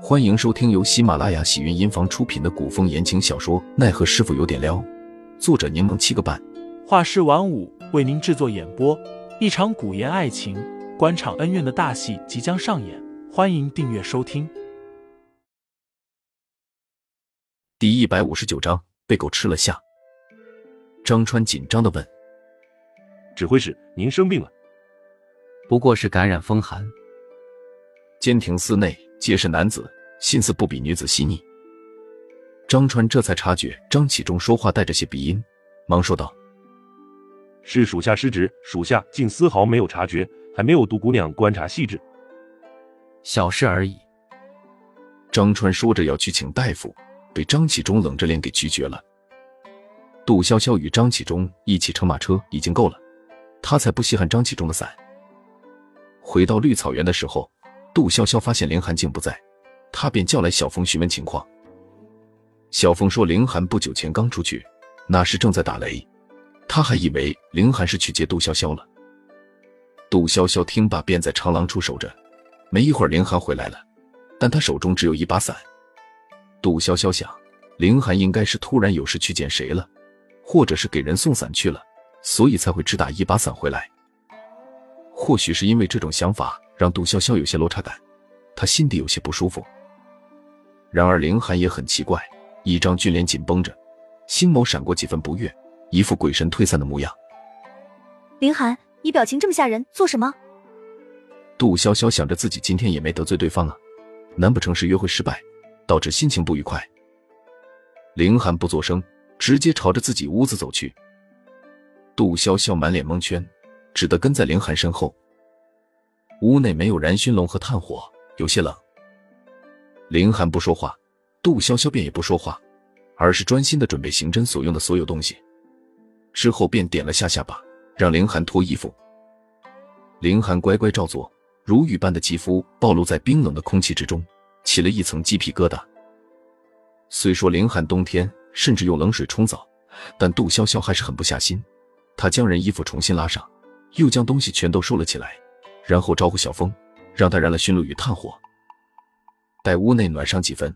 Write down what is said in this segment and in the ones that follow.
欢迎收听由喜马拉雅喜云音房出品的古风言情小说《奈何师傅有点撩》，作者柠檬七个半，画师晚舞为您制作演播。一场古言爱情、官场恩怨的大戏即将上演，欢迎订阅收听。第一百五十九章被狗吃了下。张川紧张的问：“指挥使，您生病了？不过是感染风寒。”监亭寺内皆是男子。心思不比女子细腻，张川这才察觉张启忠说话带着些鼻音，忙说道：“是属下失职，属下竟丝毫没有察觉，还没有杜姑娘观察细致，小事而已。”张川说着要去请大夫，被张启忠冷着脸给拒绝了。杜潇潇与张启忠一起乘马车已经够了，他才不稀罕张启忠的伞。回到绿草原的时候，杜潇潇发现凌寒竟不在。他便叫来小峰询问情况。小峰说：“凌寒不久前刚出去，那时正在打雷，他还以为凌寒是去接杜潇潇了。”杜潇潇听罢，便在长廊处守着。没一会儿，凌寒回来了，但他手中只有一把伞。杜潇潇想，凌寒应该是突然有事去见谁了，或者是给人送伞去了，所以才会只打一把伞回来。或许是因为这种想法，让杜潇潇有些落差感，他心底有些不舒服。然而凌寒也很奇怪，一张俊脸紧绷着，星眸闪过几分不悦，一副鬼神退散的模样。凌寒，你表情这么吓人，做什么？杜潇潇想着自己今天也没得罪对方啊，难不成是约会失败，导致心情不愉快？凌寒不作声，直接朝着自己屋子走去。杜潇潇满脸蒙圈，只得跟在凌寒身后。屋内没有燃熏笼和炭火，有些冷。林寒不说话，杜潇潇便也不说话，而是专心的准备刑侦所用的所有东西。之后便点了下下巴，让凌寒脱衣服。凌寒乖乖照做，如雨般的肌肤暴露在冰冷的空气之中，起了一层鸡皮疙瘩。虽说凌寒冬天甚至用冷水冲澡，但杜潇潇还是狠不下心。他将人衣服重新拉上，又将东西全都收了起来，然后招呼小峰，让他燃了熏炉与炭火。待屋内暖上几分，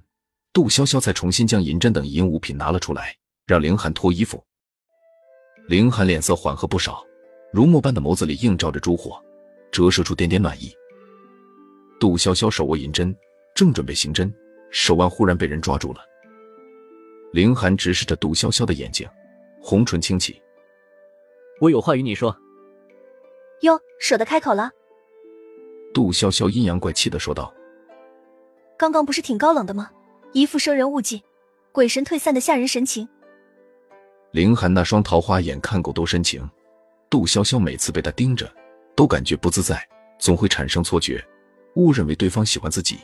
杜潇潇才重新将银针等银物品拿了出来，让凌寒脱衣服。凌寒脸色缓和不少，如墨般的眸子里映照着烛火，折射出点点暖意。杜潇潇手握银针，正准备行针，手腕忽然被人抓住了。凌寒直视着杜潇潇的眼睛，红唇轻启：“我有话与你说。”哟，舍得开口了。杜潇潇阴阳怪气的说道。刚刚不是挺高冷的吗？一副生人勿近、鬼神退散的吓人神情。凌寒那双桃花眼看够多深情，杜潇潇每次被他盯着，都感觉不自在，总会产生错觉，误认为对方喜欢自己。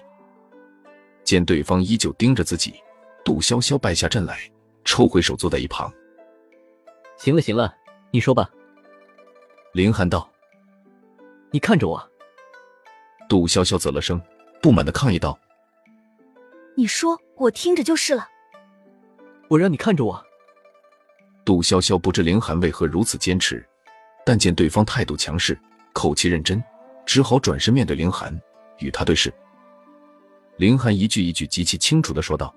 见对方依旧盯着自己，杜潇潇败下阵来，抽回手坐在一旁。行了行了，你说吧。凌寒道：“你看着我。”杜潇潇啧了声，不满的抗议道。你说我听着就是了。我让你看着我。杜潇潇不知凌寒为何如此坚持，但见对方态度强势，口气认真，只好转身面对凌寒，与他对视。凌寒一句一句极其清楚的说道：“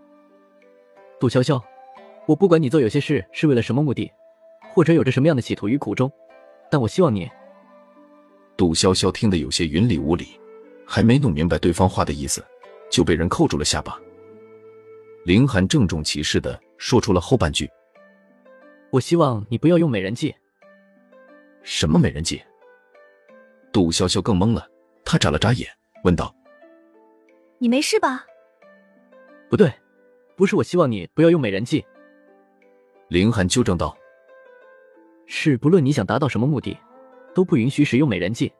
杜潇潇，我不管你做有些事是为了什么目的，或者有着什么样的企图与苦衷，但我希望你。”杜潇潇听得有些云里雾里，还没弄明白对方话的意思，就被人扣住了下巴。凌寒郑重其事的说出了后半句：“我希望你不要用美人计。”什么美人计？杜潇潇更懵了，他眨了眨眼，问道：“你没事吧？”“不对，不是我希望你不要用美人计。”凌寒纠正道：“是不论你想达到什么目的，都不允许使用美人计。”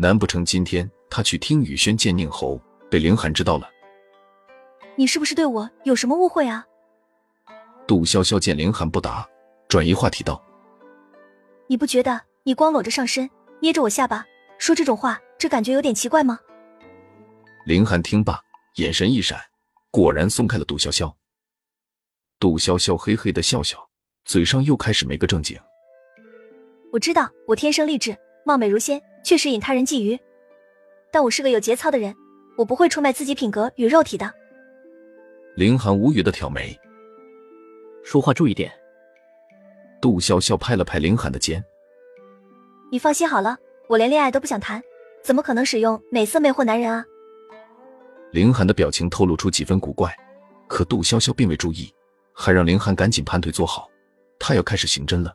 难不成今天他去听雨轩见宁侯，被凌寒知道了？你是不是对我有什么误会啊？杜潇潇见凌寒不答，转移话题道：“你不觉得你光裸着上身，捏着我下巴说这种话，这感觉有点奇怪吗？”凌寒听罢，眼神一闪，果然松开了杜潇潇。杜潇潇嘿嘿的笑笑，嘴上又开始没个正经。我知道我天生丽质，貌美如仙，确实引他人觊觎，但我是个有节操的人。我不会出卖自己品格与肉体的。林寒无语的挑眉，说话注意点。杜潇潇拍了拍林寒的肩，你放心好了，我连恋爱都不想谈，怎么可能使用美色魅惑男人啊？林寒的表情透露出几分古怪，可杜潇潇并未注意，还让林寒赶紧盘腿坐好，他要开始刑侦了。